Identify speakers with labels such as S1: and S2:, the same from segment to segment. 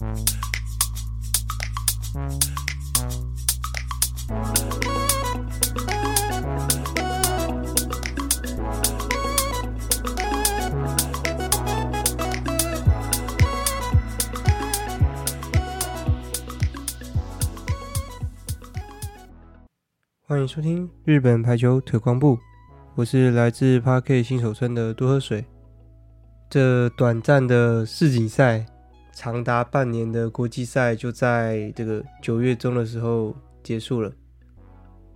S1: 欢迎收听日本排球推广部，我是来自 Park 新手村的多喝水。这短暂的世锦赛，长达半年的国际赛，就在这个九月中的时候结束了。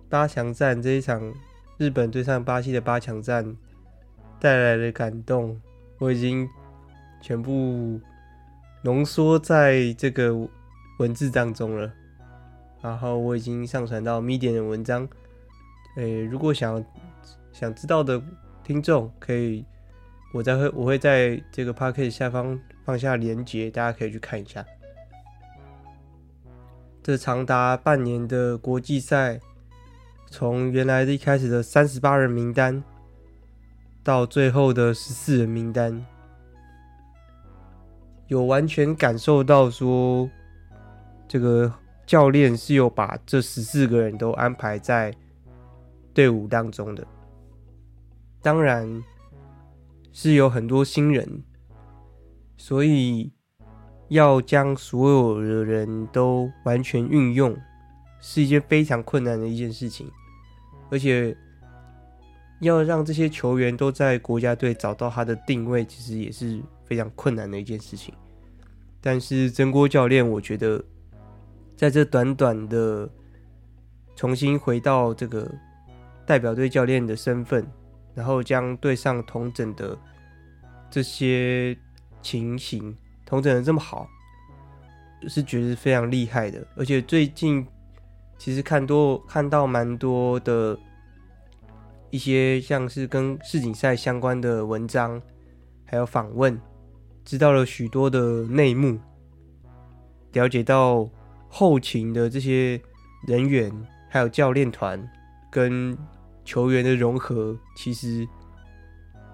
S1: 八强战这一场，日本对上巴西的八强战带来的感动，我已经全部浓缩在这个文字当中了。然后我已经上传到 m e d i a 的文章，诶，如果想想知道的听众，可以，我在会我会在这个 Podcast 下方放下连接，大家可以去看一下。这长达半年的国际赛，从原来的一开始的三十八人名单，到最后的十四人名单，有完全感受到说这个。教练是有把这十四个人都安排在队伍当中的，当然是有很多新人，所以要将所有的人都完全运用，是一件非常困难的一件事情，而且要让这些球员都在国家队找到他的定位，其实也是非常困难的一件事情。但是真锅教练，我觉得。在这短短的重新回到这个代表队教练的身份，然后将队上同整的这些情形同整的这么好，是觉得非常厉害的。而且最近其实看多看到蛮多的一些像是跟世锦赛相关的文章，还有访问，知道了许多的内幕，了解到。后勤的这些人员，还有教练团跟球员的融合，其实，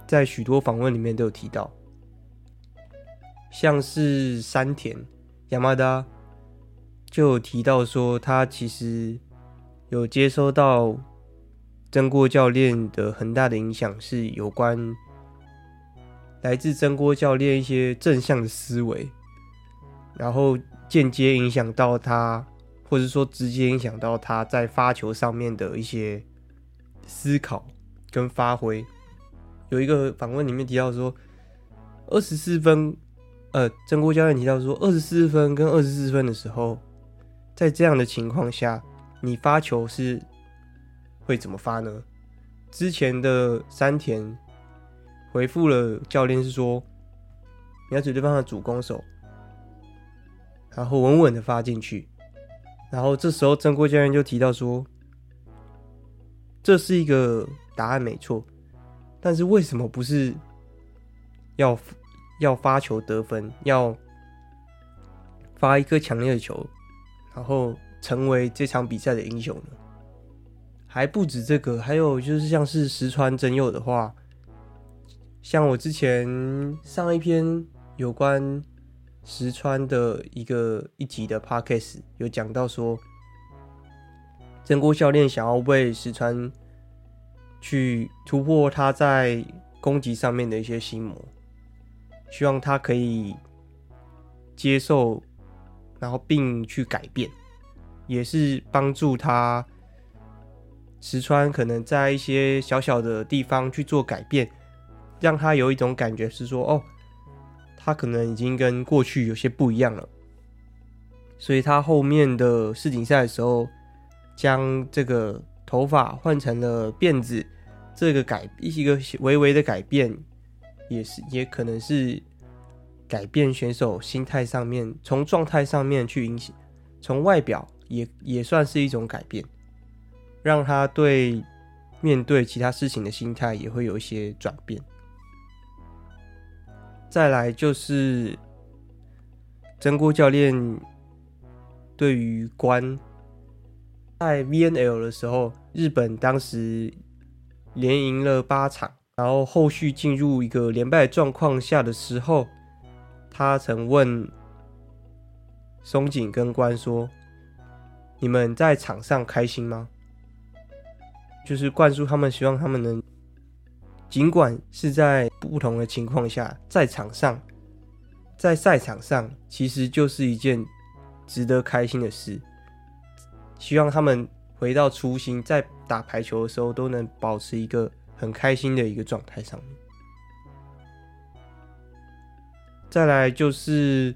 S1: 在许多访问里面都有提到。像是山田亚麻达就有提到说，他其实有接收到真锅教练的很大的影响，是有关来自真锅教练一些正向的思维，然后。间接影响到他，或者说直接影响到他在发球上面的一些思考跟发挥。有一个访问里面提到说，二十四分，呃，真锅教练提到说，二十四分跟二十四分的时候，在这样的情况下，你发球是会怎么发呢？之前的山田回复了教练是说，你要指对方的主攻手。然后稳稳的发进去，然后这时候真锅教练就提到说，这是一个答案没错，但是为什么不是要要发球得分，要发一颗强烈的球，然后成为这场比赛的英雄？还不止这个，还有就是像是石川真佑的话，像我之前上一篇有关。石川的一个一集的 podcast 有讲到说，真锅教练想要为石川去突破他在攻击上面的一些心魔，希望他可以接受，然后并去改变，也是帮助他石川可能在一些小小的地方去做改变，让他有一种感觉是说，哦。他可能已经跟过去有些不一样了，所以他后面的世锦赛的时候，将这个头发换成了辫子，这个改一个微微的改变，也是也可能是改变选手心态上面，从状态上面去影响，从外表也也算是一种改变，让他对面对其他事情的心态也会有一些转变。再来就是真锅教练对于关在 VNL 的时候，日本当时连赢了八场，然后后续进入一个连败状况下的时候，他曾问松井跟关说：“你们在场上开心吗？”就是灌输他们，希望他们能，尽管是在不同的情况下，在场上，在赛场上，其实就是一件值得开心的事。希望他们回到初心，在打排球的时候都能保持一个很开心的一个状态上面。再来就是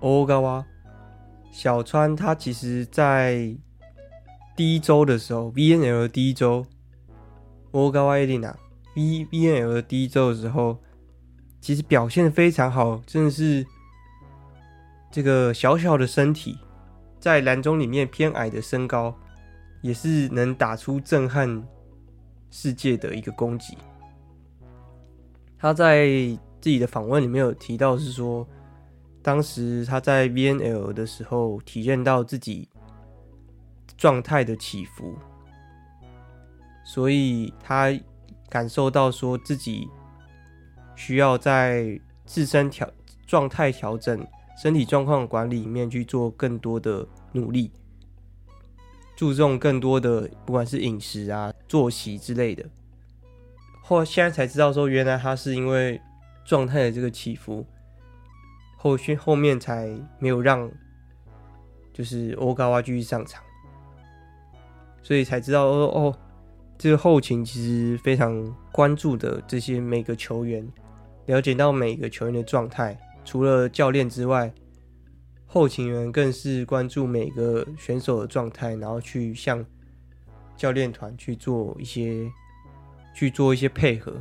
S1: 欧高哇小川，他其实在第一周的时候，VNL 的第一周，欧高哇艾莉娜 V VNL 的第一周的时候，其实表现的非常好，真的是这个小小的身体，在篮中里面偏矮的身高，也是能打出震撼世界的一个攻击。他在。自己的访问里面有提到，是说当时他在 VNL 的时候，体验到自己状态的起伏，所以他感受到说自己需要在自身调状态调整、身体状况管理里面去做更多的努力，注重更多的不管是饮食啊、作息之类的。后现在才知道说，原来他是因为。状态的这个起伏，后续后面才没有让，就是欧高哇继续上场，所以才知道哦哦，这个后勤其实非常关注的这些每个球员，了解到每个球员的状态，除了教练之外，后勤员更是关注每个选手的状态，然后去向教练团去做一些去做一些配合。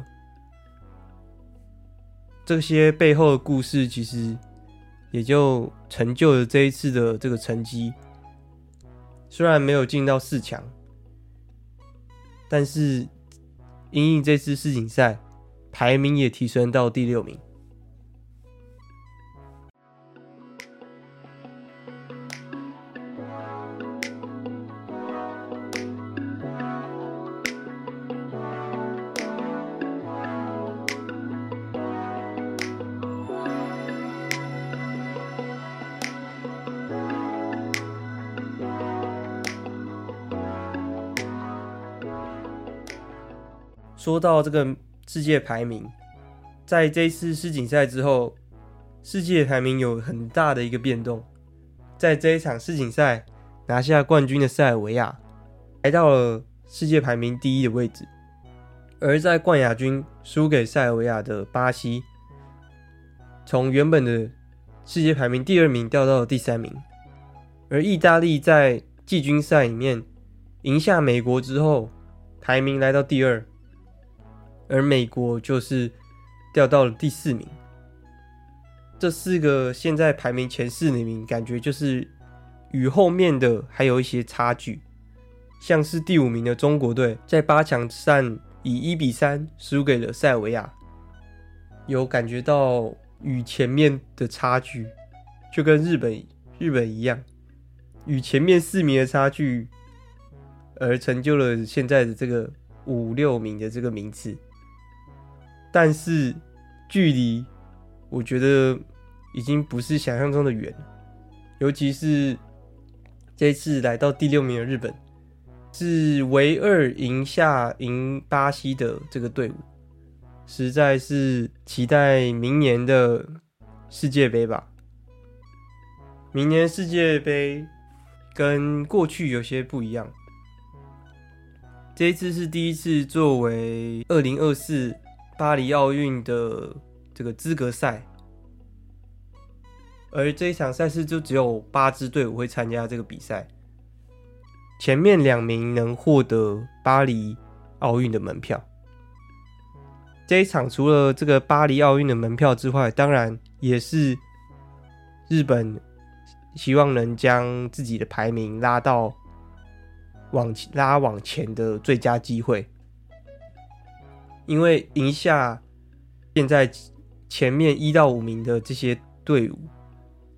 S1: 这些背后的故事，其实也就成就了这一次的这个成绩。虽然没有进到四强，但是因应这次世锦赛，排名也提升到第六名。说到这个世界排名，在这次世锦赛之后，世界排名有很大的一个变动。在这一场世锦赛拿下冠军的塞尔维亚，来到了世界排名第一的位置；而在冠亚军输给塞尔维亚的巴西，从原本的世界排名第二名掉到了第三名；而意大利在季军赛里面赢下美国之后，排名来到第二。而美国就是掉到了第四名，这四个现在排名前四的名，感觉就是与后面的还有一些差距。像是第五名的中国队，在八强赛以一比三输给了塞尔维亚，有感觉到与前面的差距，就跟日本日本一样，与前面四名的差距，而成就了现在的这个五六名的这个名次。但是距离，我觉得已经不是想象中的远，尤其是这次来到第六名的日本，是唯二赢下赢巴西的这个队伍，实在是期待明年的世界杯吧。明年世界杯跟过去有些不一样，这一次是第一次作为二零二四。巴黎奥运的这个资格赛，而这一场赛事就只有八支队伍会参加这个比赛。前面两名能获得巴黎奥运的门票。这一场除了这个巴黎奥运的门票之外，当然也是日本希望能将自己的排名拉到往拉往前的最佳机会。因为赢下现在前面一到五名的这些队伍，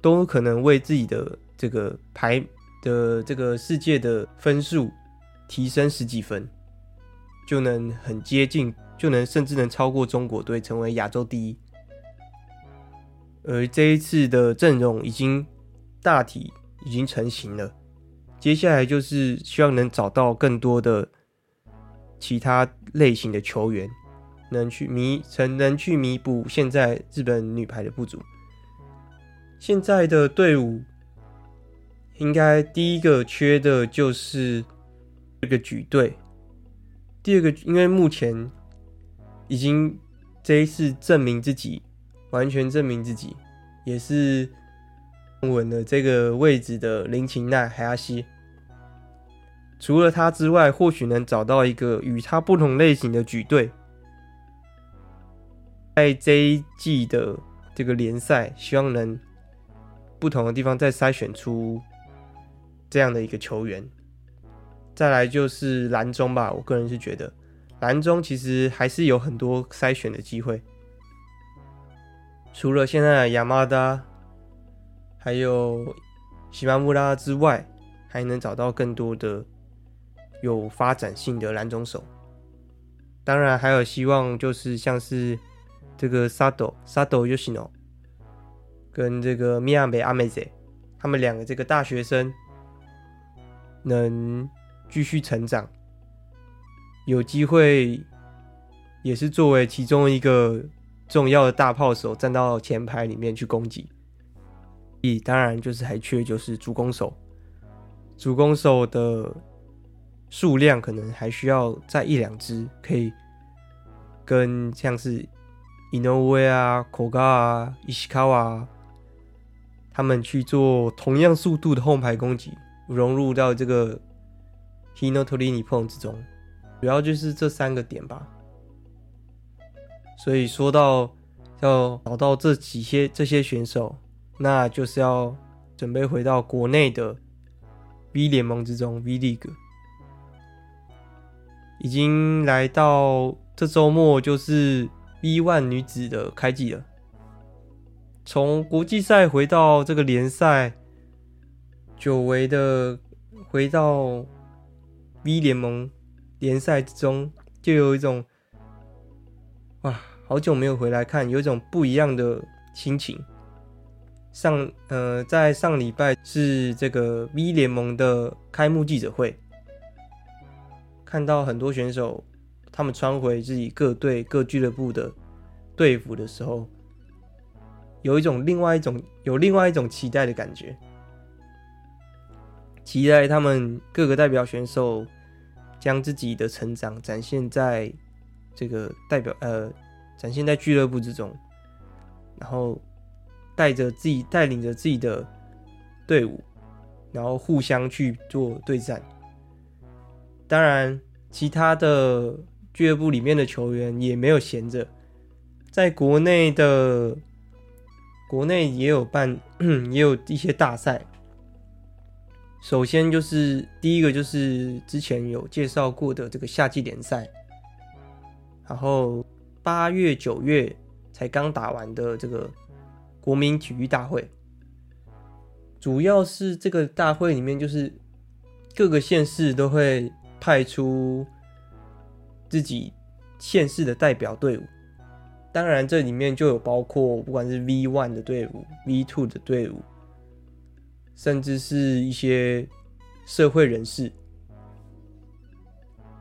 S1: 都可能为自己的这个排的这个世界的分数提升十几分，就能很接近，就能甚至能超过中国队，成为亚洲第一。而这一次的阵容已经大体已经成型了，接下来就是希望能找到更多的其他类型的球员，能去弥才能去弥补现在日本女排的不足。现在的队伍应该第一个缺的就是这个举队，第二个因为目前已经这一次证明自己，完全证明自己。也是稳了这个位置的林琴奈海亚西，除了他之外，或许能找到一个与他不同类型的举队，在这一季的这个联赛，希望能不同的地方再筛选出这样的一个球员。再来就是蓝中吧，我个人是觉得蓝中其实还是有很多筛选的机会。除了现在的亚麻达，还有西马穆拉之外，还能找到更多的有发展性的蓝中手。当然，还有希望就是像是这个萨斗萨斗尤西诺跟这个米亚贝阿梅泽，他们两个这个大学生能继续成长，有机会也是作为其中一个。重要的大炮手站到前排里面去攻击，当然就是还缺就是主攻手，主攻手的数量可能还需要再一两支，可以跟像是 Inoue 啊、Koga 啊、石川啊，他们去做同样速度的后排攻击，融入到这个 Hino t o l i n i p o n 之中，主要就是这三个点吧。所以说到要找到这几些这些选手，那就是要准备回到国内的 V 联盟之中，V League 已经来到这周末就是 V1 女子的开季了。从国际赛回到这个联赛，久违的回到 V 联盟联赛之中，就有一种。哇，好久没有回来看，有一种不一样的心情。上呃，在上礼拜是这个 V 联盟的开幕记者会，看到很多选手他们穿回自己各队各俱乐部的队服的时候，有一种另外一种有另外一种期待的感觉，期待他们各个代表选手将自己的成长展现在。这个代表呃，展现在俱乐部之中，然后带着自己带领着自己的队伍，然后互相去做对战。当然，其他的俱乐部里面的球员也没有闲着，在国内的国内也有办，也有一些大赛。首先就是第一个就是之前有介绍过的这个夏季联赛。然后八月九月才刚打完的这个国民体育大会，主要是这个大会里面就是各个县市都会派出自己县市的代表队伍，当然这里面就有包括不管是 V One 的队伍、V Two 的队伍，甚至是一些社会人士，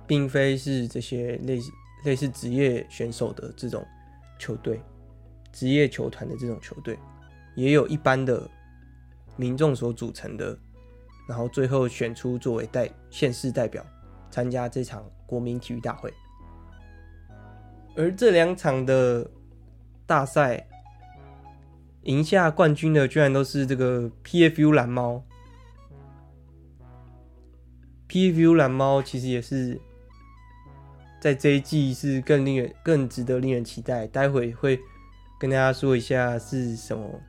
S1: 并非是这些类似。类似职业选手的这种球队，职业球团的这种球队，也有一般的民众所组成的，然后最后选出作为代县市代表参加这场国民体育大会。而这两场的大赛赢下冠军的，居然都是这个 PFU 蓝猫。PFU 蓝猫其实也是。在这一季是更令人、更值得令人期待。待会会跟大家说一下是什么，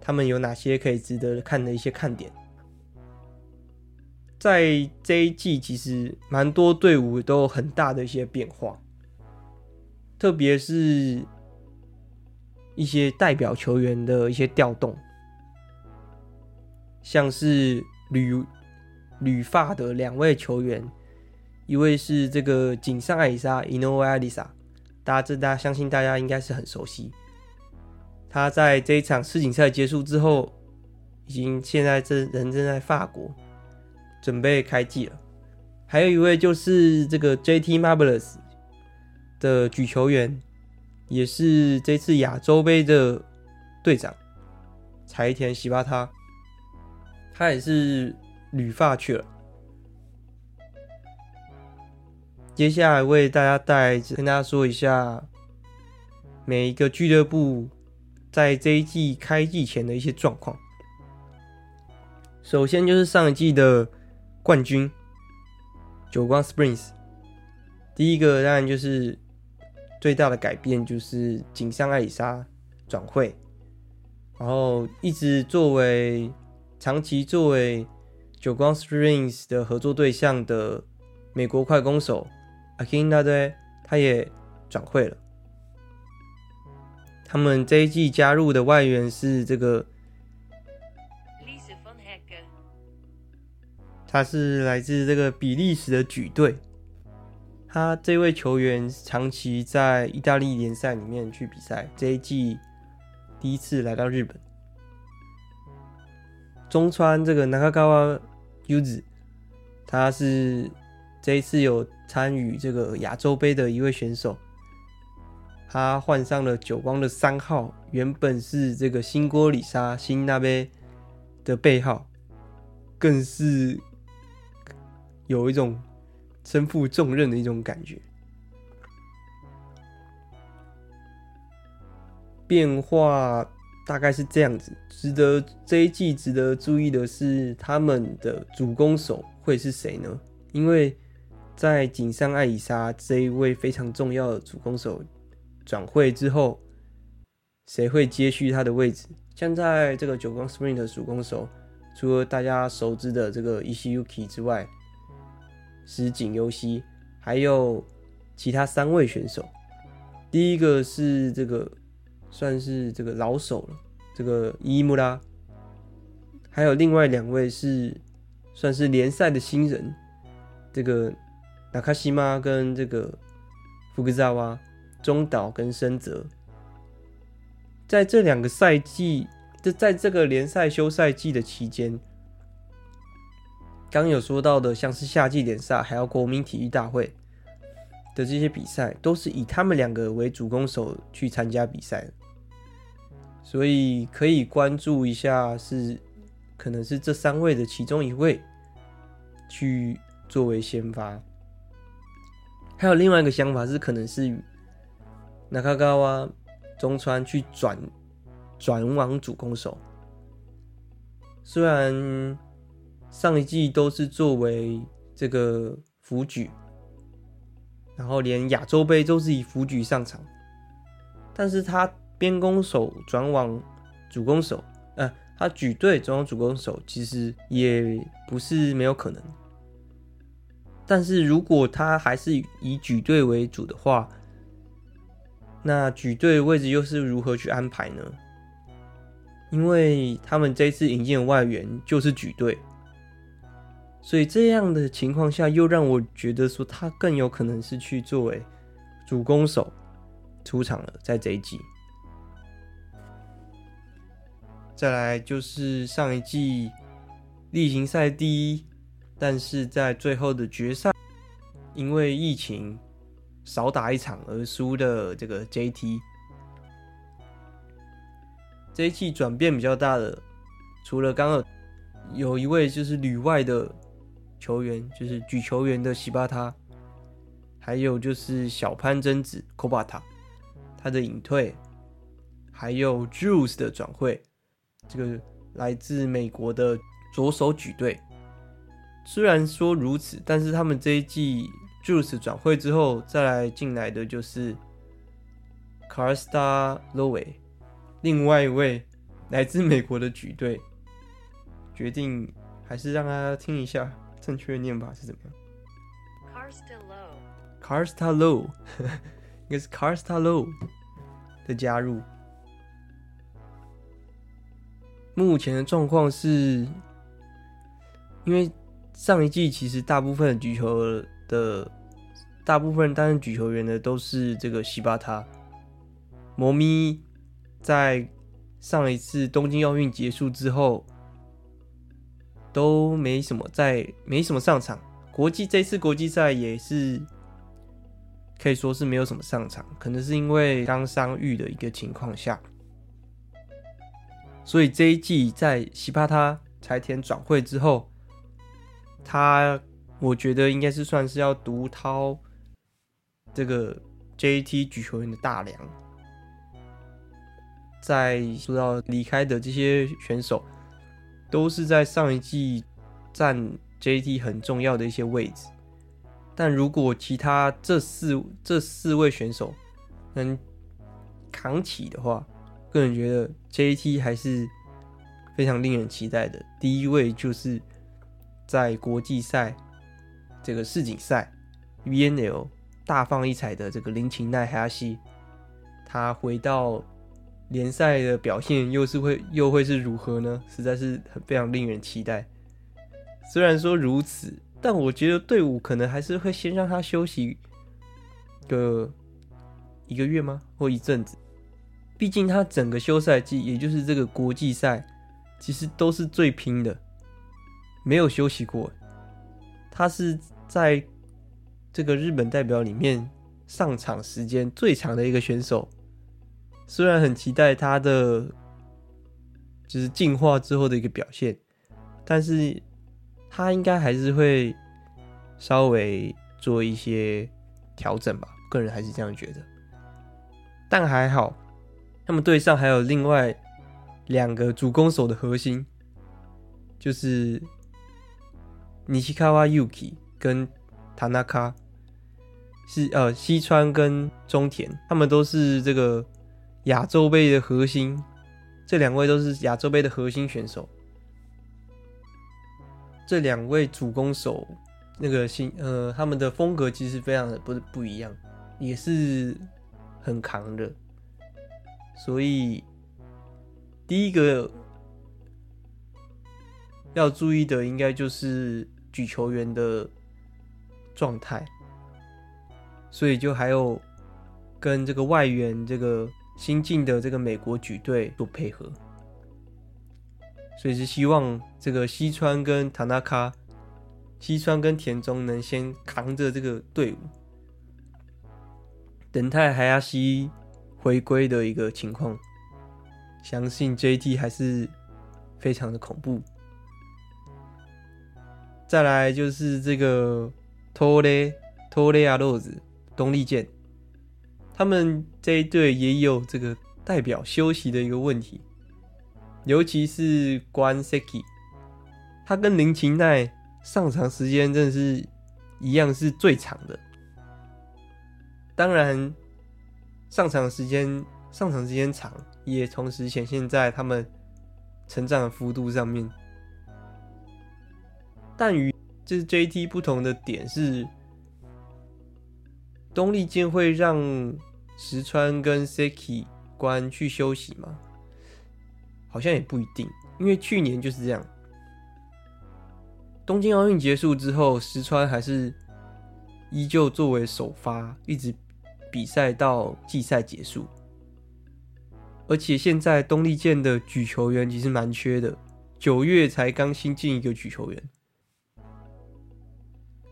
S1: 他们有哪些可以值得看的一些看点。在这一季，其实蛮多队伍都有很大的一些变化，特别是一些代表球员的一些调动，像是旅旅发的两位球员。一位是这个井上爱里莎 （Inoue Alisa），大家这大家相信大家应该是很熟悉。他在这一场世锦赛结束之后，已经现在正人正在法国准备开季了。还有一位就是这个 JT Marvelous 的举球员，也是这次亚洲杯的队长柴田喜八他，他也是旅法去了。接下来为大家带跟大家说一下每一个俱乐部在这一季开季前的一些状况。首先就是上一季的冠军久光 Springs，第一个当然就是最大的改变就是井上爱里沙转会，然后一直作为长期作为久光 Springs 的合作对象的美国快攻手。akin 大队，他也转会了。他们这一季加入的外援是这个，他是来自这个比利时的举队。他这位球员长期在意大利联赛里面去比赛，这一季第一次来到日本。中川这个中川优子，他是。这一次有参与这个亚洲杯的一位选手，他换上了久光的三号，原本是这个新锅里沙新那边的背号，更是有一种身负重任的一种感觉。变化大概是这样子，值得这一季值得注意的是，他们的主攻手会是谁呢？因为在井上爱里沙这一位非常重要的主攻手转会之后，谁会接续他的位置？像在这个久光 Spring 的主攻手，除了大家熟知的这个 Ishiyuki 之外，石井优希，还有其他三位选手。第一个是这个算是这个老手了，这个伊木拉，还有另外两位是算是联赛的新人，这个。纳卡西玛跟这个福克萨瓦、中岛跟深泽，在这两个赛季，就在这个联赛休赛季的期间，刚有说到的，像是夏季联赛，还有国民体育大会的这些比赛，都是以他们两个为主攻手去参加比赛，所以可以关注一下，是可能是这三位的其中一位去作为先发。还有另外一个想法是，可能是中川、中川去转转往主攻手。虽然上一季都是作为这个辅举，然后连亚洲杯都是以辅举上场，但是他边攻手转往主攻手，呃，他举队转往主攻手，其实也不是没有可能。但是如果他还是以举队为主的话，那举队位置又是如何去安排呢？因为他们这次引进的外援就是举队，所以这样的情况下，又让我觉得说他更有可能是去作为主攻手出场了，在这一季。再来就是上一季例行赛第一。但是在最后的决赛，因为疫情少打一场而输的这个 JT，这一季转变比较大的，除了刚刚有一位就是旅外的球员，就是举球员的西巴塔，还有就是小潘真子 Kobata，他的隐退，还有 Juice 的转会，这个来自美国的左手举队。虽然说如此，但是他们这一季 Juice 转会之后，再来进来的就是 Carsta Lowe，另外一位来自美国的举队，决定还是让他听一下正确的念法是怎么样。Carsta Lowe，Carsta Lowe，应该是 Carsta Lowe 的加入。目前的状况是，因为。上一季其实大部分举球的，大部分担任举球员的都是这个西巴塔。摩咪在上一次东京奥运结束之后，都没什么在，没什么上场。国际这次国际赛也是可以说是没有什么上场，可能是因为刚伤愈的一个情况下，所以这一季在西巴塔柴田转会之后，他我觉得应该是算是要独掏这个 JT 举球员的大梁。在说到离开的这些选手。都是在上一季占 JT 很重要的一些位置，但如果其他这四这四位选手能扛起的话，个人觉得 JT 还是非常令人期待的。第一位就是在国际赛这个世锦赛 VNL 大放异彩的这个林琴奈哈西，他回到。联赛的表现又是会又会是如何呢？实在是很非常令人期待。虽然说如此，但我觉得队伍可能还是会先让他休息个一个月吗？或一阵子？毕竟他整个休赛季，也就是这个国际赛，其实都是最拼的，没有休息过。他是在这个日本代表里面上场时间最长的一个选手。虽然很期待他的就是进化之后的一个表现，但是他应该还是会稍微做一些调整吧，个人还是这样觉得。但还好，他们队上还有另外两个主攻手的核心，就是尼西卡瓦 Yuki 跟塔纳卡，是呃西川跟中田，他们都是这个。亚洲杯的核心，这两位都是亚洲杯的核心选手。这两位主攻手，那个新呃，他们的风格其实非常的不不一样，也是很扛的。所以第一个要注意的，应该就是举球员的状态。所以就还有跟这个外援这个。新进的这个美国举队做配合，所以是希望这个西川跟塔纳卡、西川跟田中能先扛着这个队伍，等待海亚西回归的一个情况。相信 JT 还是非常的恐怖。再来就是这个托雷托雷亚洛子东丽箭。他们这一队也有这个代表休息的一个问题，尤其是关 Seki，他跟林琴奈上场时间真的是一样是最长的。当然，上场时间上场时间长，也同时显现在他们成长的幅度上面。但与这是 JT 不同的点是。东丽健会让石川跟 Seki 关去休息吗？好像也不一定，因为去年就是这样。东京奥运结束之后，石川还是依旧作为首发，一直比赛到季赛结束。而且现在东丽健的举球员其实蛮缺的，九月才刚新进一个举球员，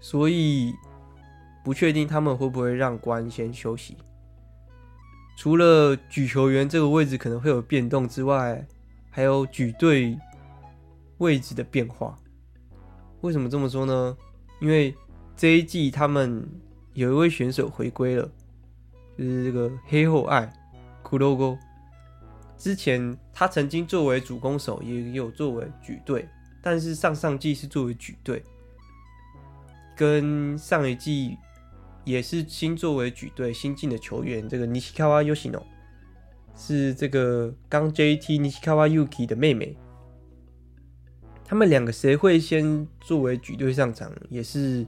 S1: 所以。不确定他们会不会让关先休息。除了举球员这个位置可能会有变动之外，还有举队位置的变化。为什么这么说呢？因为这一季他们有一位选手回归了，就是这个黑后爱骷髅沟。之前他曾经作为主攻手，也有作为举队，但是上上季是作为举队，跟上一季。也是新作为举队新进的球员，这个尼西卡瓦尤西诺是这个刚 JT 尼西卡瓦 Yuki 的妹妹。他们两个谁会先作为举队上场，也是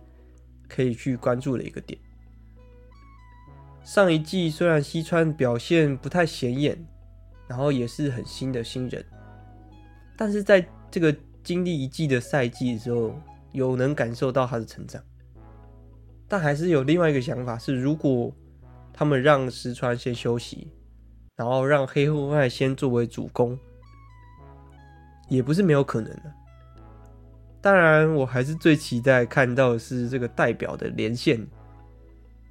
S1: 可以去关注的一个点。上一季虽然西川表现不太显眼，然后也是很新的新人，但是在这个经历一季的赛季的时候，有能感受到他的成长。但还是有另外一个想法是，如果他们让石川先休息，然后让黑户外先作为主攻，也不是没有可能的。当然，我还是最期待看到的是这个代表的连线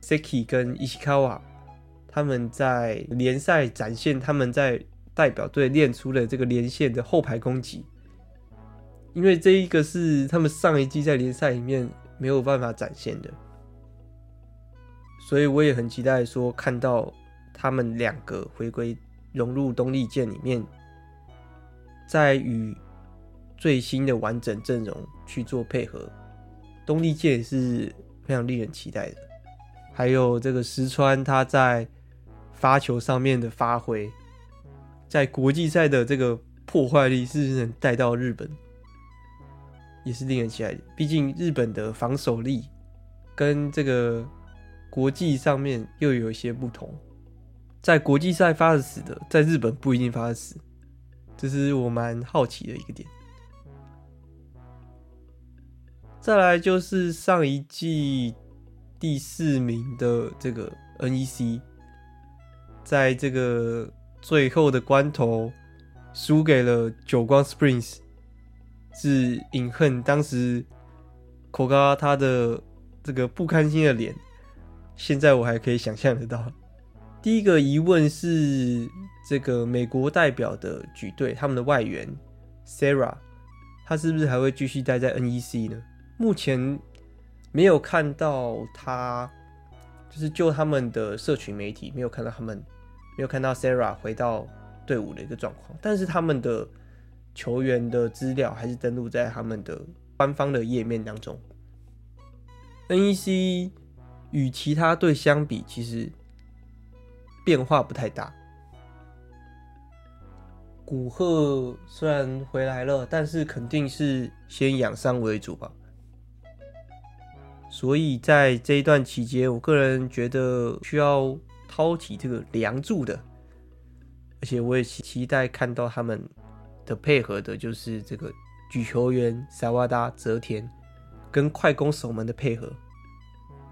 S1: ，Seki 跟 Ishikawa 他们在联赛展现他们在代表队练出的这个连线的后排攻击，因为这一个是他们上一季在联赛里面没有办法展现的，所以我也很期待说看到他们两个回归融入东丽箭里面，在与。最新的完整阵容去做配合，东丽箭也是非常令人期待的。还有这个石川他在发球上面的发挥，在国际赛的这个破坏力是不是能带到日本，也是令人期待的。毕竟日本的防守力跟这个国际上面又有一些不同，在国际赛发的死的，在日本不一定发的死，这是我蛮好奇的一个点。再来就是上一季第四名的这个 NEC，在这个最后的关头输给了久光 Springs，是饮恨当时口嘎他的这个不甘心的脸，现在我还可以想象得到。第一个疑问是这个美国代表的举队，他们的外援 Sarah，他是不是还会继续待在 NEC 呢？目前没有看到他，就是就他们的社群媒体没有看到他们，没有看到 Sarah 回到队伍的一个状况。但是他们的球员的资料还是登录在他们的官方的页面当中。NEC 与其他队相比，其实变化不太大。古贺虽然回来了，但是肯定是先养伤为主吧。所以在这一段期间，我个人觉得需要掏起这个梁柱的，而且我也期待看到他们的配合的，就是这个举球员萨瓦达泽田跟快攻守门的配合。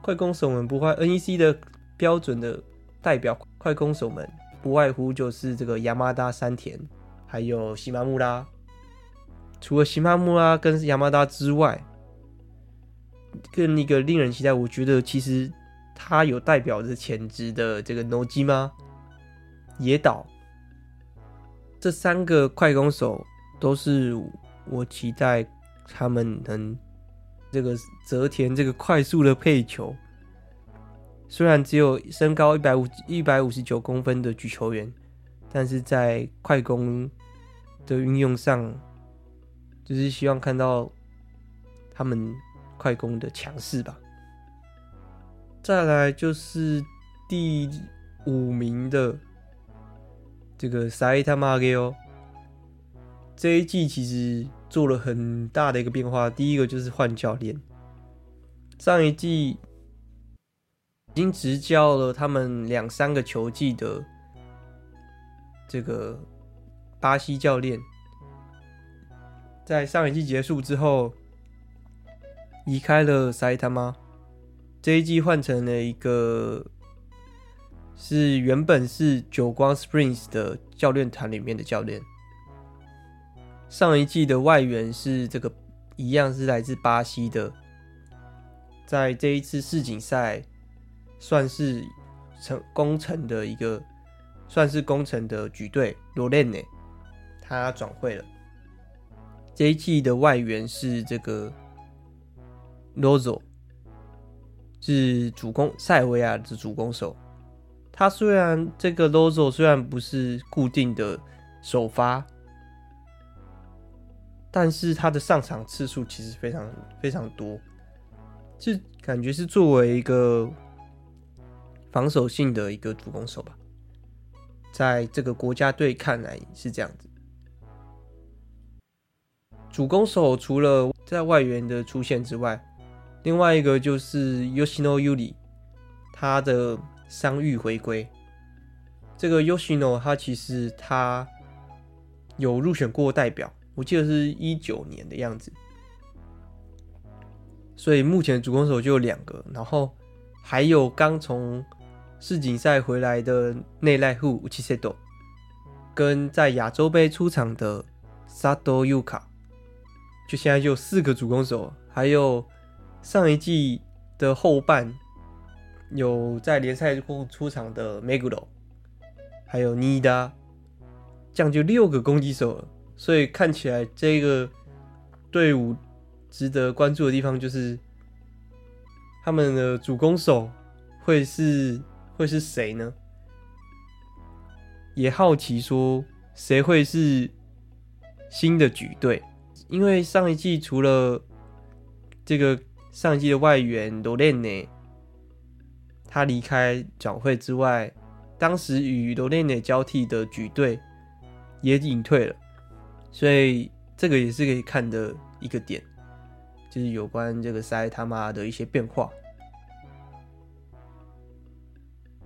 S1: 快攻守门不坏，NEC 的标准的代表快攻守门不外乎就是这个亚麻达山田，还有西马木拉。除了西马木拉跟亚麻达之外，更一个令人期待，我觉得其实他有代表着潜质的这个 Nojima 野岛，这三个快攻手都是我期待他们能这个泽田这个快速的配球，虽然只有身高一百五一百五十九公分的举球员，但是在快攻的运用上，就是希望看到他们。快攻的强势吧。再来就是第五名的这个 Saitama Ageo，这一季其实做了很大的一个变化。第一个就是换教练，上一季已经执教了他们两三个球季的这个巴西教练，在上一季结束之后。离开了埼玉，这一季换成了一个是原本是久光 Springs 的教练团里面的教练。上一季的外援是这个一样是来自巴西的，在这一次世锦赛算是成功成的一个算是功成的举队罗列内，他转会了。这一季的外援是这个。Lozo 是主攻塞维亚的主攻手，他虽然这个 Lozo 虽然不是固定的首发，但是他的上场次数其实非常非常多，就感觉是作为一个防守性的一个主攻手吧，在这个国家队看来是这样子。主攻手除了在外援的出现之外，另外一个就是 Yoshino Yuri，他的伤愈回归。这个 Yoshino 他其实他有入选过代表，我记得是一九年的样子。所以目前主攻手就有两个，然后还有刚从世锦赛回来的内赖户 Uchiseto，跟在亚洲杯出场的 Sato Yuka。就现在就有四个主攻手，还有上一季的后半有在联赛中出场的 Meguro，还有尼达，这样就六个攻击手了。所以看起来这个队伍值得关注的地方就是他们的主攻手会是会是谁呢？也好奇说谁会是新的举队，因为上一季除了这个上一季的外援罗列内他离开转会之外，当时与罗列内交替的举队也隐退了。所以这个也是可以看的一个点，就是有关这个塞他妈的一些变化。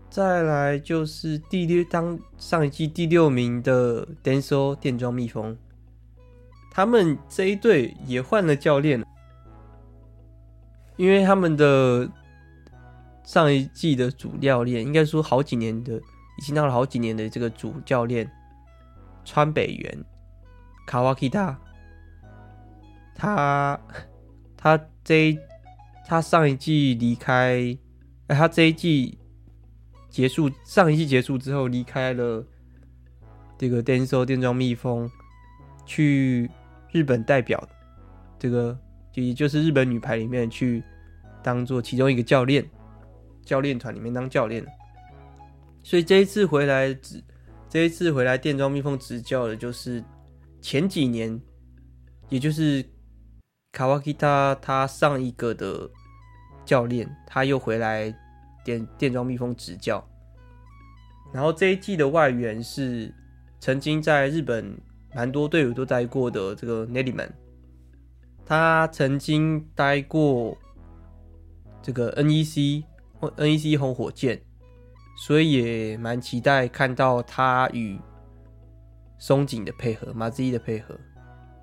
S1: 再来就是第六，当上一季第六名的 DENSO 电装蜜蜂，他们这一队也换了教练，因为他们的上一季的主教练，应该说好几年的，已经到了好几年的这个主教练川北元。卡瓦基达，他他这他上一季离开，哎，他这一季结束，上一季结束之后离开了这个 DENSO 电装蜜蜂，去日本代表这个也就是日本女排里面去当做其中一个教练，教练团里面当教练，所以这一次回来执这一次回来电装蜜蜂执教的就是。前几年，也就是卡瓦基他他上一个的教练，他又回来电电装蜜蜂执教。然后这一季的外援是曾经在日本蛮多队伍都待过的这个 Nellyman，他曾经待过这个 NEC 或 NEC 红火箭，所以也蛮期待看到他与。松井的配合，马自一的配合，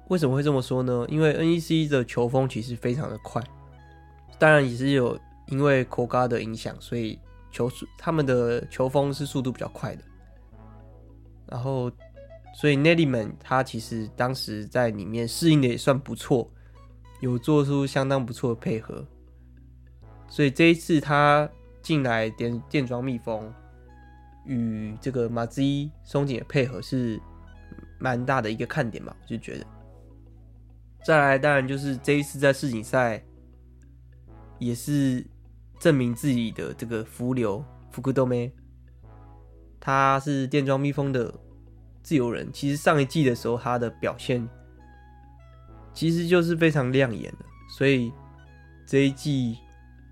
S1: 为什么会这么说呢？因为 NEC 的球风其实非常的快，当然也是有因为 Koga 的影响，所以球速他们的球风是速度比较快的。然后，所以 Neriman 他其实当时在里面适应的也算不错，有做出相当不错的配合。所以这一次他进来电电装蜜蜂，与这个马自一松井的配合是。蛮大的一个看点吧，我就觉得。再来，当然就是这一次在世锦赛，也是证明自己的这个福流福库多梅，他是电装蜜蜂的自由人。其实上一季的时候，他的表现其实就是非常亮眼的，所以这一季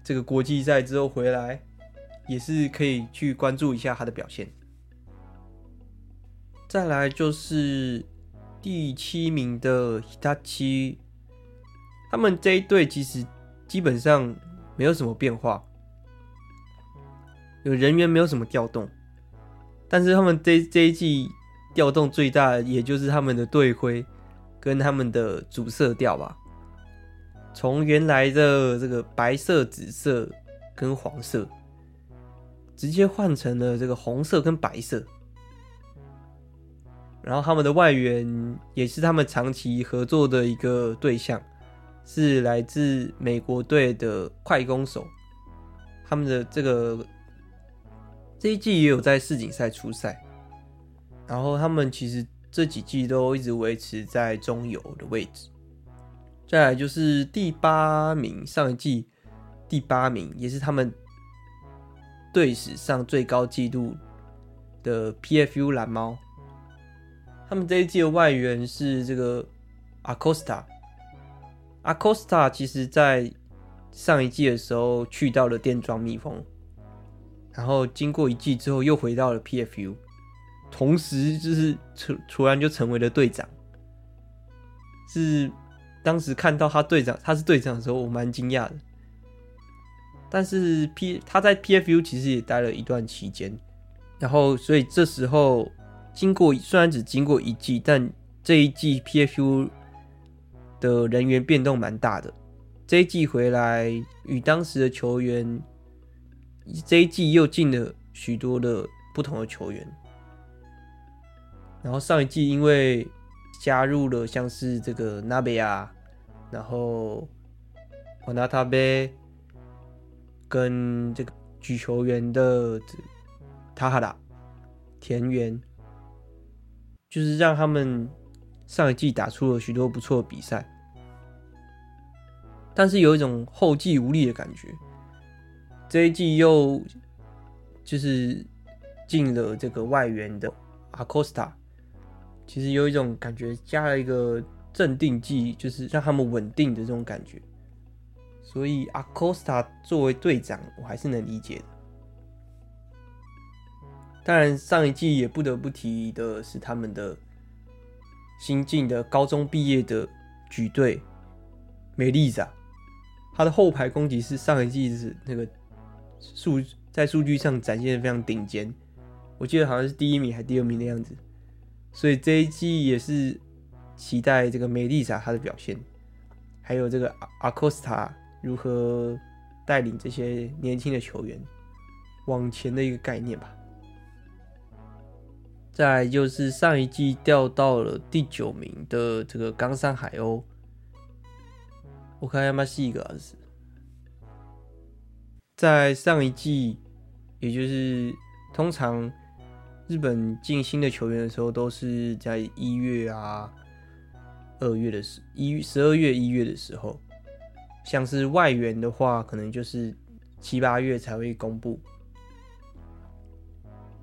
S1: 这个国际赛之后回来，也是可以去关注一下他的表现。再来就是第七名的 Hitachi，他们这一队其实基本上没有什么变化，有人员没有什么调动，但是他们这这一季调动最大的，也就是他们的队徽跟他们的主色调吧，从原来的这个白色、紫色跟黄色，直接换成了这个红色跟白色。然后他们的外援也是他们长期合作的一个对象，是来自美国队的快攻手。他们的这个这一季也有在世锦赛出赛，然后他们其实这几季都一直维持在中游的位置。再来就是第八名，上一季第八名也是他们队史上最高纪录的 PFU 蓝猫。他们这一季的外援是这个 Acosta，Acosta 其实在上一季的时候去到了电装蜜蜂，然后经过一季之后又回到了 PFU，同时就是突突然就成为了队长，是当时看到他队长他是队长的时候，我蛮惊讶的。但是 P 他在 PFU 其实也待了一段期间，然后所以这时候。经过虽然只经过一季，但这一季 PFU 的人员变动蛮大的。这一季回来与当时的球员，这一季又进了许多的不同的球员。然后上一季因为加入了像是这个纳贝亚，然后瓦纳塔贝跟这个举球员的塔哈拉田园，就是让他们上一季打出了许多不错的比赛，但是有一种后继无力的感觉。这一季又就是进了这个外援的阿科斯塔，其实有一种感觉，加了一个镇定剂，就是让他们稳定的这种感觉。所以阿科斯塔作为队长，我还是能理解的。当然，上一季也不得不提的是他们的新进的高中毕业的举队梅丽莎，他的后排攻击是上一季是那个数在数据上展现的非常顶尖，我记得好像是第一名还第二名的样子，所以这一季也是期待这个梅丽莎她的表现，还有这个阿阿科斯塔如何带领这些年轻的球员往前的一个概念吧。再就是上一季掉到了第九名的这个冈山海鸥，我看要不要是一个儿子。在上一季，也就是通常日本进新的球员的时候，都是在一月啊、二月的时一十二月、一月的时候，像是外援的话，可能就是七八月才会公布。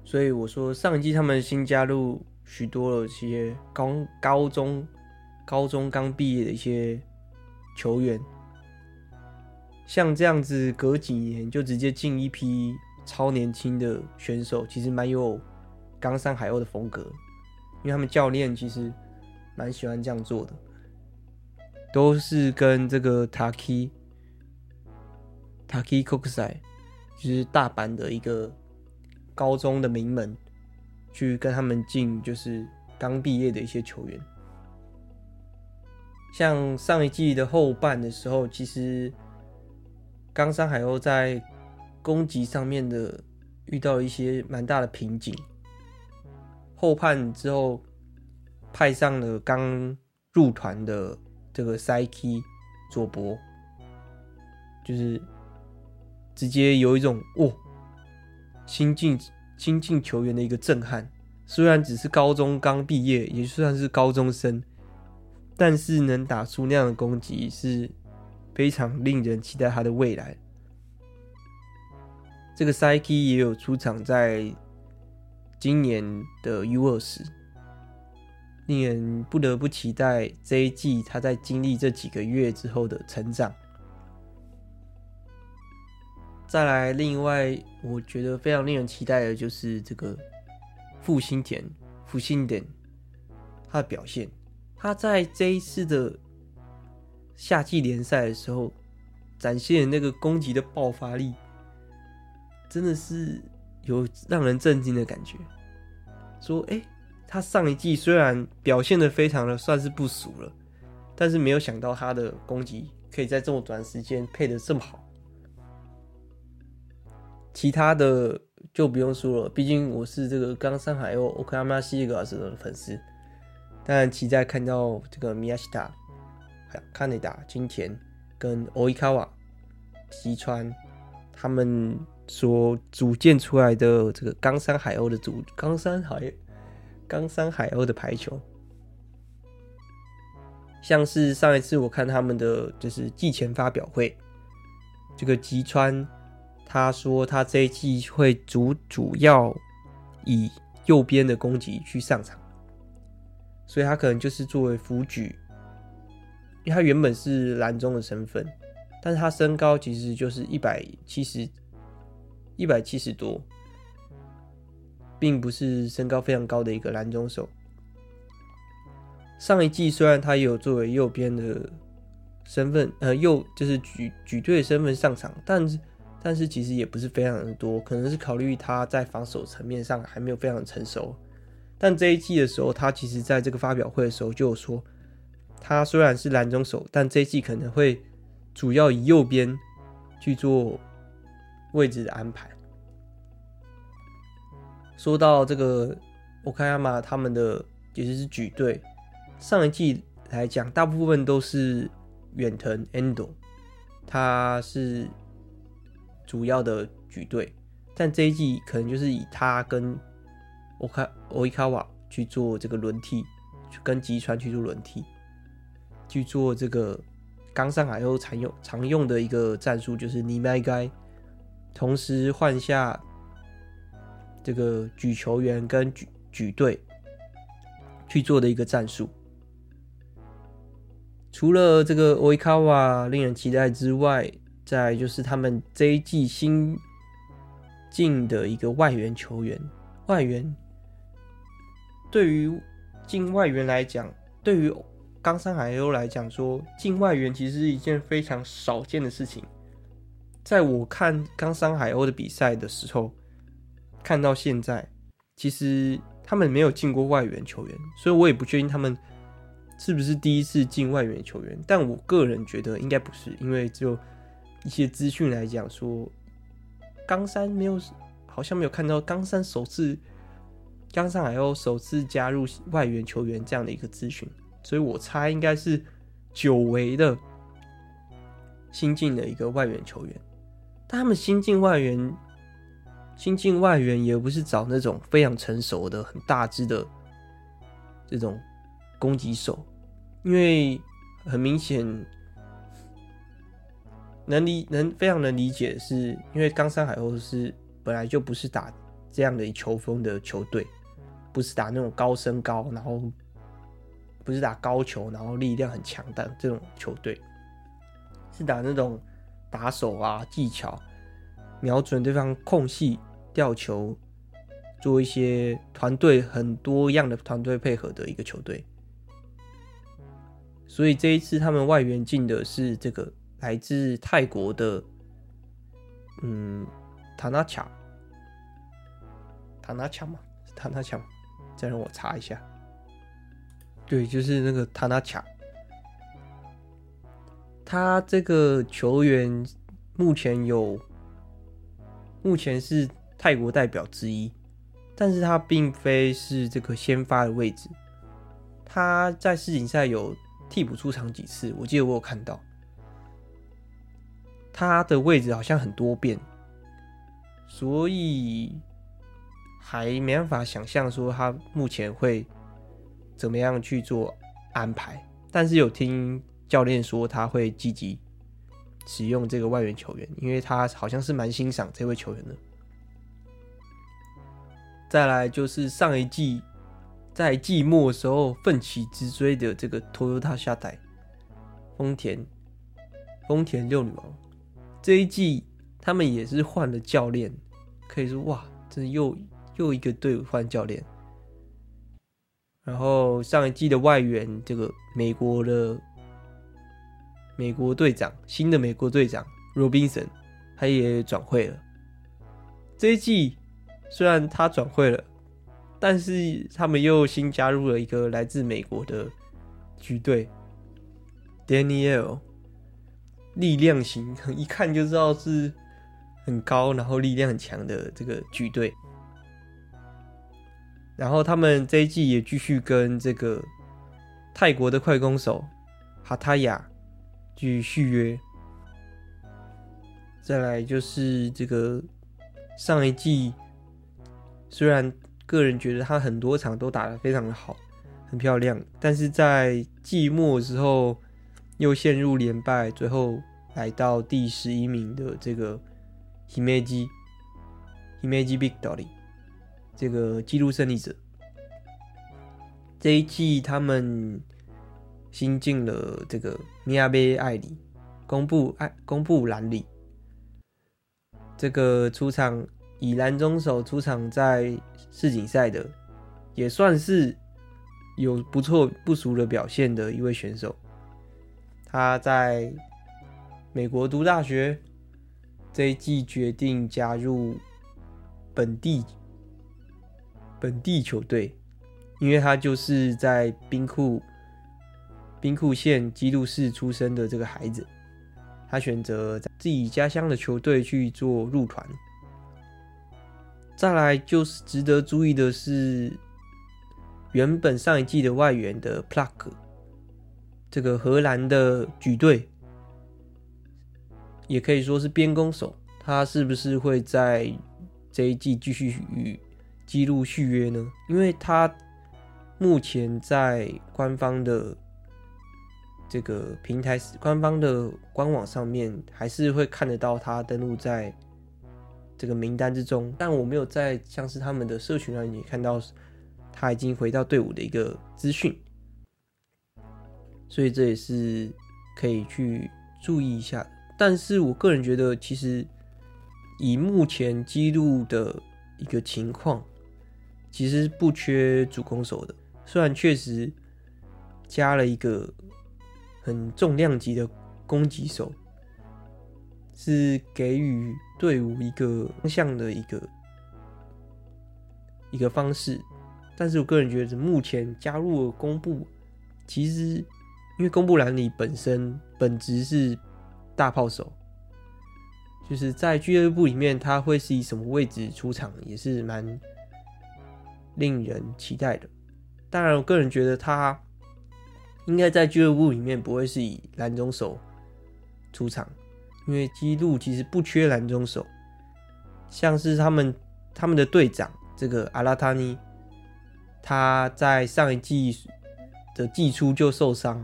S1: 所以我说，上一季他们新加入许多的一些高高中、高中刚毕业的一些球员，像这样子隔几年就直接进一批超年轻的选手，其实蛮有冈山海鸥的风格，因为他们教练其实蛮喜欢这样做的，都是跟这个 Taki Taki Kokusai，就是大阪的一个。高中的名门去跟他们进，就是刚毕业的一些球员。像上一季的后半的时候，其实冈山海鸥在攻击上面的遇到一些蛮大的瓶颈。后半之后派上了刚入团的这个塞基佐博，就是直接有一种哦。新进新进球员的一个震撼，虽然只是高中刚毕业，也算是高中生，但是能打出那样的攻击是非常令人期待他的未来。这个 Saiki 也有出场在今年的 U20，令人不得不期待这一季他在经历这几个月之后的成长。再来，另外我觉得非常令人期待的就是这个复兴田复兴田他的表现。他在这一次的夏季联赛的时候，展现那个攻击的爆发力，真的是有让人震惊的感觉。说，哎，他上一季虽然表现的非常的算是不俗了，但是没有想到他的攻击可以在这么短时间配得这么好。其他的就不用说了，毕竟我是这个冈山海鸥 okramaxigas 的粉丝。当然期待看到这个宫下、还有卡内达、金田跟 Oikawa、西川他们所组建出来的这个冈山海鸥的组冈山海冈山海鸥的排球，像是上一次我看他们的就是季前发表会，这个吉川。他说他这一季会主主要以右边的攻击去上场，所以他可能就是作为辅举，因为他原本是蓝中的身份，但是他身高其实就是一百七十，一百七十多，并不是身高非常高的一个蓝中手。上一季虽然他也有作为右边的身份，呃，右就是举举队的身份上场，但是。但是其实也不是非常的多，可能是考虑他在防守层面上还没有非常成熟。但这一季的时候，他其实在这个发表会的时候就有说，他虽然是蓝中手，但这一季可能会主要以右边去做位置的安排。说到这个冈山他们的，也就是举队，上一季来讲，大部分都是远藤 Endo，他是主要的举队，但这一季可能就是以他跟欧卡欧伊卡瓦去做这个轮替，跟吉川去做轮替，去做这个刚上海后常用常用的一个战术，就是你麦该同时换下这个举球员跟举举队去做的一个战术。除了这个欧伊卡瓦令人期待之外，再就是他们这一季新进的一个外援球员。外援对于进外援来讲，对于冈山海鸥来讲说，进外援其实是一件非常少见的事情。在我看冈山海鸥的比赛的时候，看到现在，其实他们没有进过外援球员，所以我也不确定他们。是不是第一次进外援球员？但我个人觉得应该不是，因为就一些资讯来讲说，冈山没有，好像没有看到冈山首次，冈山海鸥首次加入外援球员这样的一个资讯，所以我猜应该是久违的新进的一个外援球员。但他们新进外援，新进外援也不是找那种非常成熟的、很大只的这种。攻击手，因为很明显能理能非常能理解的是，因为冈山海鸥是本来就不是打这样的球风的球队，不是打那种高身高，然后不是打高球，然后力量很强的这种球队，是打那种打手啊技巧，瞄准对方空隙吊球，做一些团队很多样的团队配合的一个球队。所以这一次他们外援进的是这个来自泰国的，嗯，塔纳卡，塔纳卡吗？塔纳卡，再让我查一下。对，就是那个塔纳卡。他这个球员目前有，目前是泰国代表之一，但是他并非是这个先发的位置。他在世锦赛有。替补出场几次，我记得我有看到他的位置好像很多变，所以还没办法想象说他目前会怎么样去做安排。但是有听教练说他会积极使用这个外援球员，因为他好像是蛮欣赏这位球员的。再来就是上一季。在季末时候奋起直追的这个 Toyota 下代丰田丰田六女王，这一季他们也是换了教练，可以说哇，这又又一个队伍换教练。然后上一季的外援这个美国的美国队长，新的美国队长 Robinson，他也转会了。这一季虽然他转会了。但是他们又新加入了一个来自美国的举队，Daniel，力量型，一看就知道是很高，然后力量很强的这个举队。然后他们这一季也继续跟这个泰国的快攻手哈塔亚继续续约。再来就是这个上一季虽然。个人觉得他很多场都打得非常的好，很漂亮，但是在季末的时候又陷入连败，最后来到第十一名的这个 Himeji Himeji Victory 这个纪录胜利者。这一季他们新进了这个米亚贝艾里，公布爱公布兰里，这个出场以蓝中手出场在。世锦赛的也算是有不错不俗的表现的一位选手，他在美国读大学，这一季决定加入本地本地球队，因为他就是在兵库兵库县姬路市出生的这个孩子，他选择自己家乡的球队去做入团。再来就是值得注意的是，原本上一季的外援的 Pluck，这个荷兰的举队，也可以说是边攻手，他是不是会在这一季继续与纪录续约呢？因为他目前在官方的这个平台、官方的官网上面，还是会看得到他登录在这个名单之中，但我没有在像是他们的社群那里看到他已经回到队伍的一个资讯。所以这也是可以去注意一下，但是我个人觉得，其实以目前记录的一个情况，其实不缺主攻手的。虽然确实加了一个很重量级的攻击手，是给予队伍一个方向的一个一个方式，但是我个人觉得，目前加入了攻布，其实。因为公布兰里本身本质是大炮手，就是在俱乐部里面，他会是以什么位置出场，也是蛮令人期待的。当然，我个人觉得他应该在俱乐部里面不会是以蓝中手出场，因为基路其实不缺蓝中手，像是他们他们的队长这个阿拉塔尼，他在上一季的季初就受伤。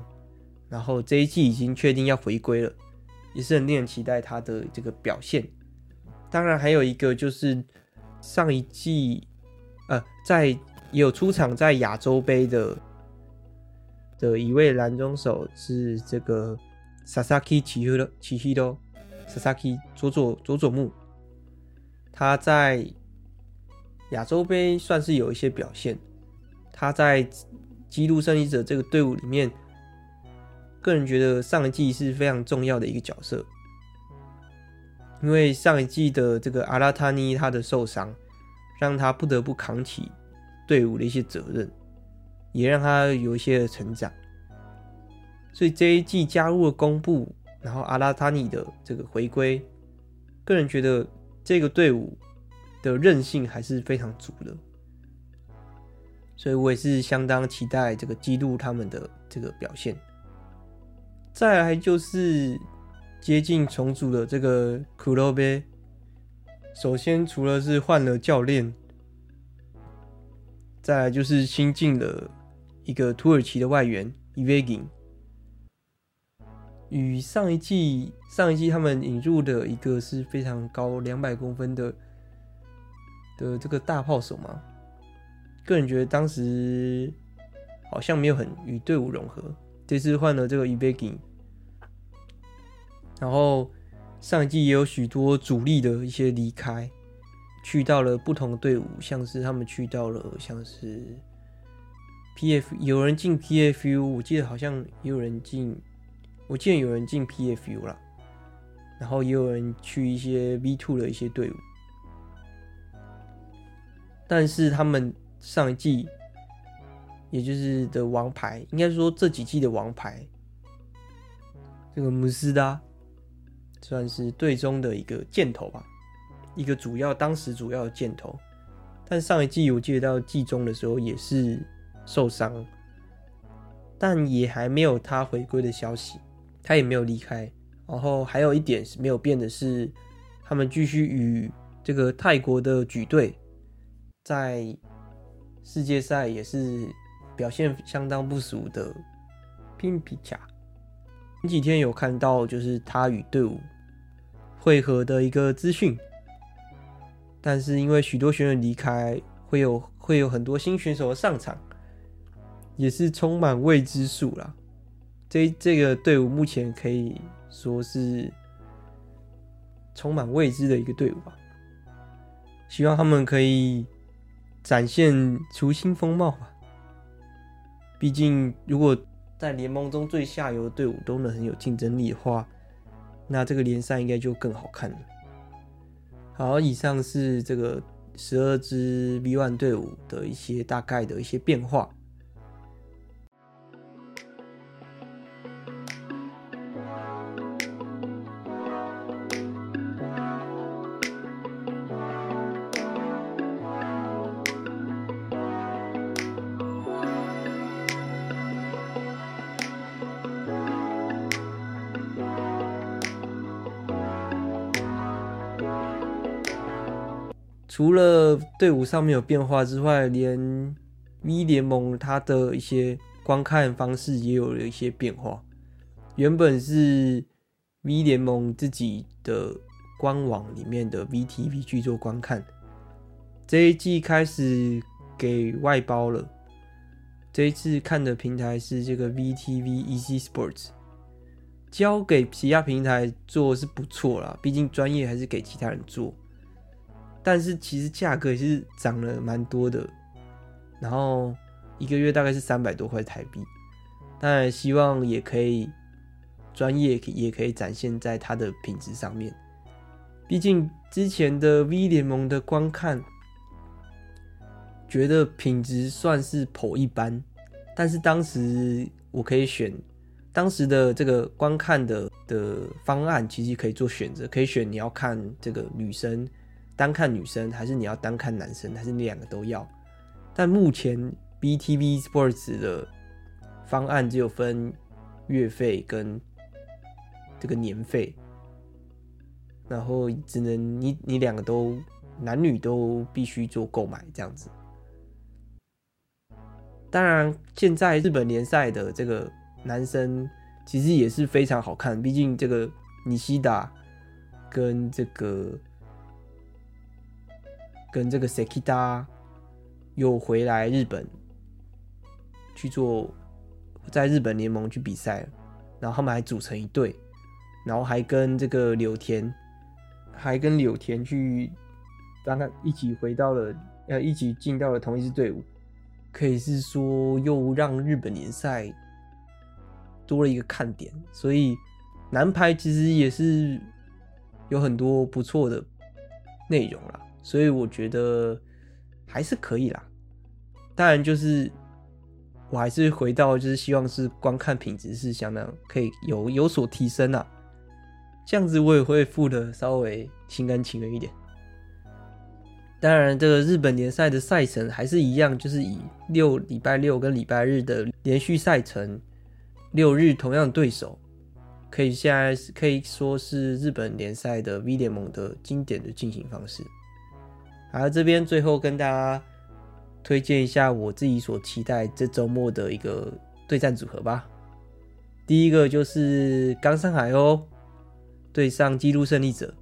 S1: 然后这一季已经确定要回归了，也是很令人期待他的这个表现。当然还有一个就是上一季，呃，在也有出场在亚洲杯的的一位拦中手是这个 Sasaki Chihiro，Chihiro，Sasaki 佐佐佐佐木，他在亚洲杯算是有一些表现。他在基督胜利者这个队伍里面。个人觉得上一季是非常重要的一个角色，因为上一季的这个阿拉塔尼他的受伤，让他不得不扛起队伍的一些责任，也让他有一些成长。所以这一季加入了公布，然后阿拉塔尼的这个回归，个人觉得这个队伍的韧性还是非常足的，所以我也是相当期待这个记录他们的这个表现。再来就是接近重组的这个库洛贝。首先，除了是换了教练，再来就是新进的一个土耳其的外援伊维金。与上一季上一季他们引入的一个是非常高两百公分的的这个大炮手嘛，个人觉得当时好像没有很与队伍融合。这次换了这个伊贝金，然后上一季也有许多主力的一些离开，去到了不同的队伍，像是他们去到了像是 PF，有人进 PFU，我记得好像也有人进，我记得有人进 PFU 啦，然后也有人去一些 V2 的一些队伍，但是他们上一季。也就是的王牌，应该说这几季的王牌，这个姆斯达算是队中的一个箭头吧，一个主要当时主要的箭头。但上一季我记得到季中的时候也是受伤，但也还没有他回归的消息，他也没有离开。然后还有一点是没有变的是，他们继续与这个泰国的举队在世界赛也是。表现相当不俗的拼皮卡，前几天有看到就是他与队伍会合的一个资讯，但是因为许多选手离开，会有会有很多新选手的上场，也是充满未知数啦。这这个队伍目前可以说是充满未知的一个队伍吧，希望他们可以展现出新风貌吧。毕竟，如果在联盟中最下游的队伍都能很有竞争力的话，那这个联赛应该就更好看了。好，以上是这个十二支 V1 队伍的一些大概的一些变化。队伍上面有变化之外，连 V 联盟它的一些观看方式也有了一些变化。原本是 V 联盟自己的官网里面的 VTV 去做观看，这一季开始给外包了。这一次看的平台是这个 VTV Easy Sports，交给其他平台做是不错啦，毕竟专业还是给其他人做。但是其实价格也是涨了蛮多的，然后一个月大概是三百多块台币。当然希望也可以专业也可以展现在它的品质上面。毕竟之前的 V 联盟的观看。觉得品质算是颇一般，但是当时我可以选当时的这个观看的的方案，其实可以做选择，可以选你要看这个女生单看女生，还是你要单看男生，还是你两个都要。但目前 BTV Sports 的方案只有分月费跟这个年费，然后只能你你两个都男女都必须做购买这样子。当然，现在日本联赛的这个男生其实也是非常好看。毕竟这个尼西达跟这个跟这个 Sekita 又回来日本去做，在日本联盟去比赛，然后他们还组成一队，然后还跟这个柳田，还跟柳田去，让他一起回到了，呃，一起进到了同一支队伍。可以是说，又让日本联赛多了一个看点，所以男排其实也是有很多不错的内容啦，所以我觉得还是可以啦。当然，就是我还是回到，就是希望是观看品质是相当可以有有所提升啦，这样子我也会付的稍微心甘情愿一点。当然，这个日本联赛的赛程还是一样，就是以六礼拜六跟礼拜日的连续赛程，六日同样对手，可以现在可以说是日本联赛的 V 联盟的经典的进行方式。好，这边最后跟大家推荐一下我自己所期待这周末的一个对战组合吧。第一个就是冈山海鸥对上纪录胜利者，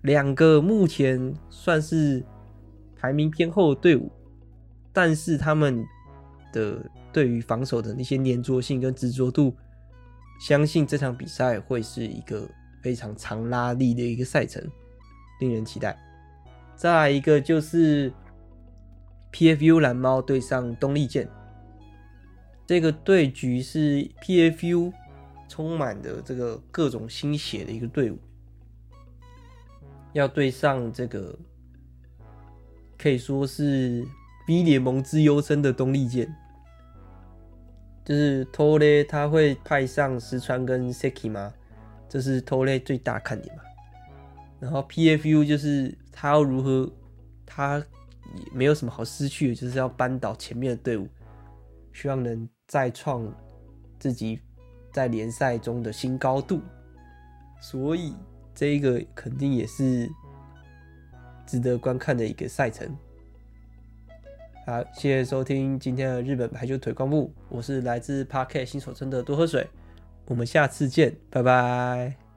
S1: 两个目前算是。排名偏后的队伍，但是他们的对于防守的那些黏着性跟执着度，相信这场比赛会是一个非常长拉力的一个赛程，令人期待。再来一个就是 PFU 蓝猫对上东丽剑，这个对局是 PFU 充满的这个各种新血的一个队伍，要对上这个。可以说是 B 联盟之优生的东丽剑，就是 tor 他会派上石川跟 Seki 吗？这是 tor 最大看点嘛。然后 PFU 就是他要如何，他也没有什么好失去的，就是要扳倒前面的队伍，希望能再创自己在联赛中的新高度。所以这一个肯定也是。值得观看的一个赛程。好，谢谢收听今天的日本排球推广部，我是来自 Parket 新手村的多喝水，我们下次见，拜拜。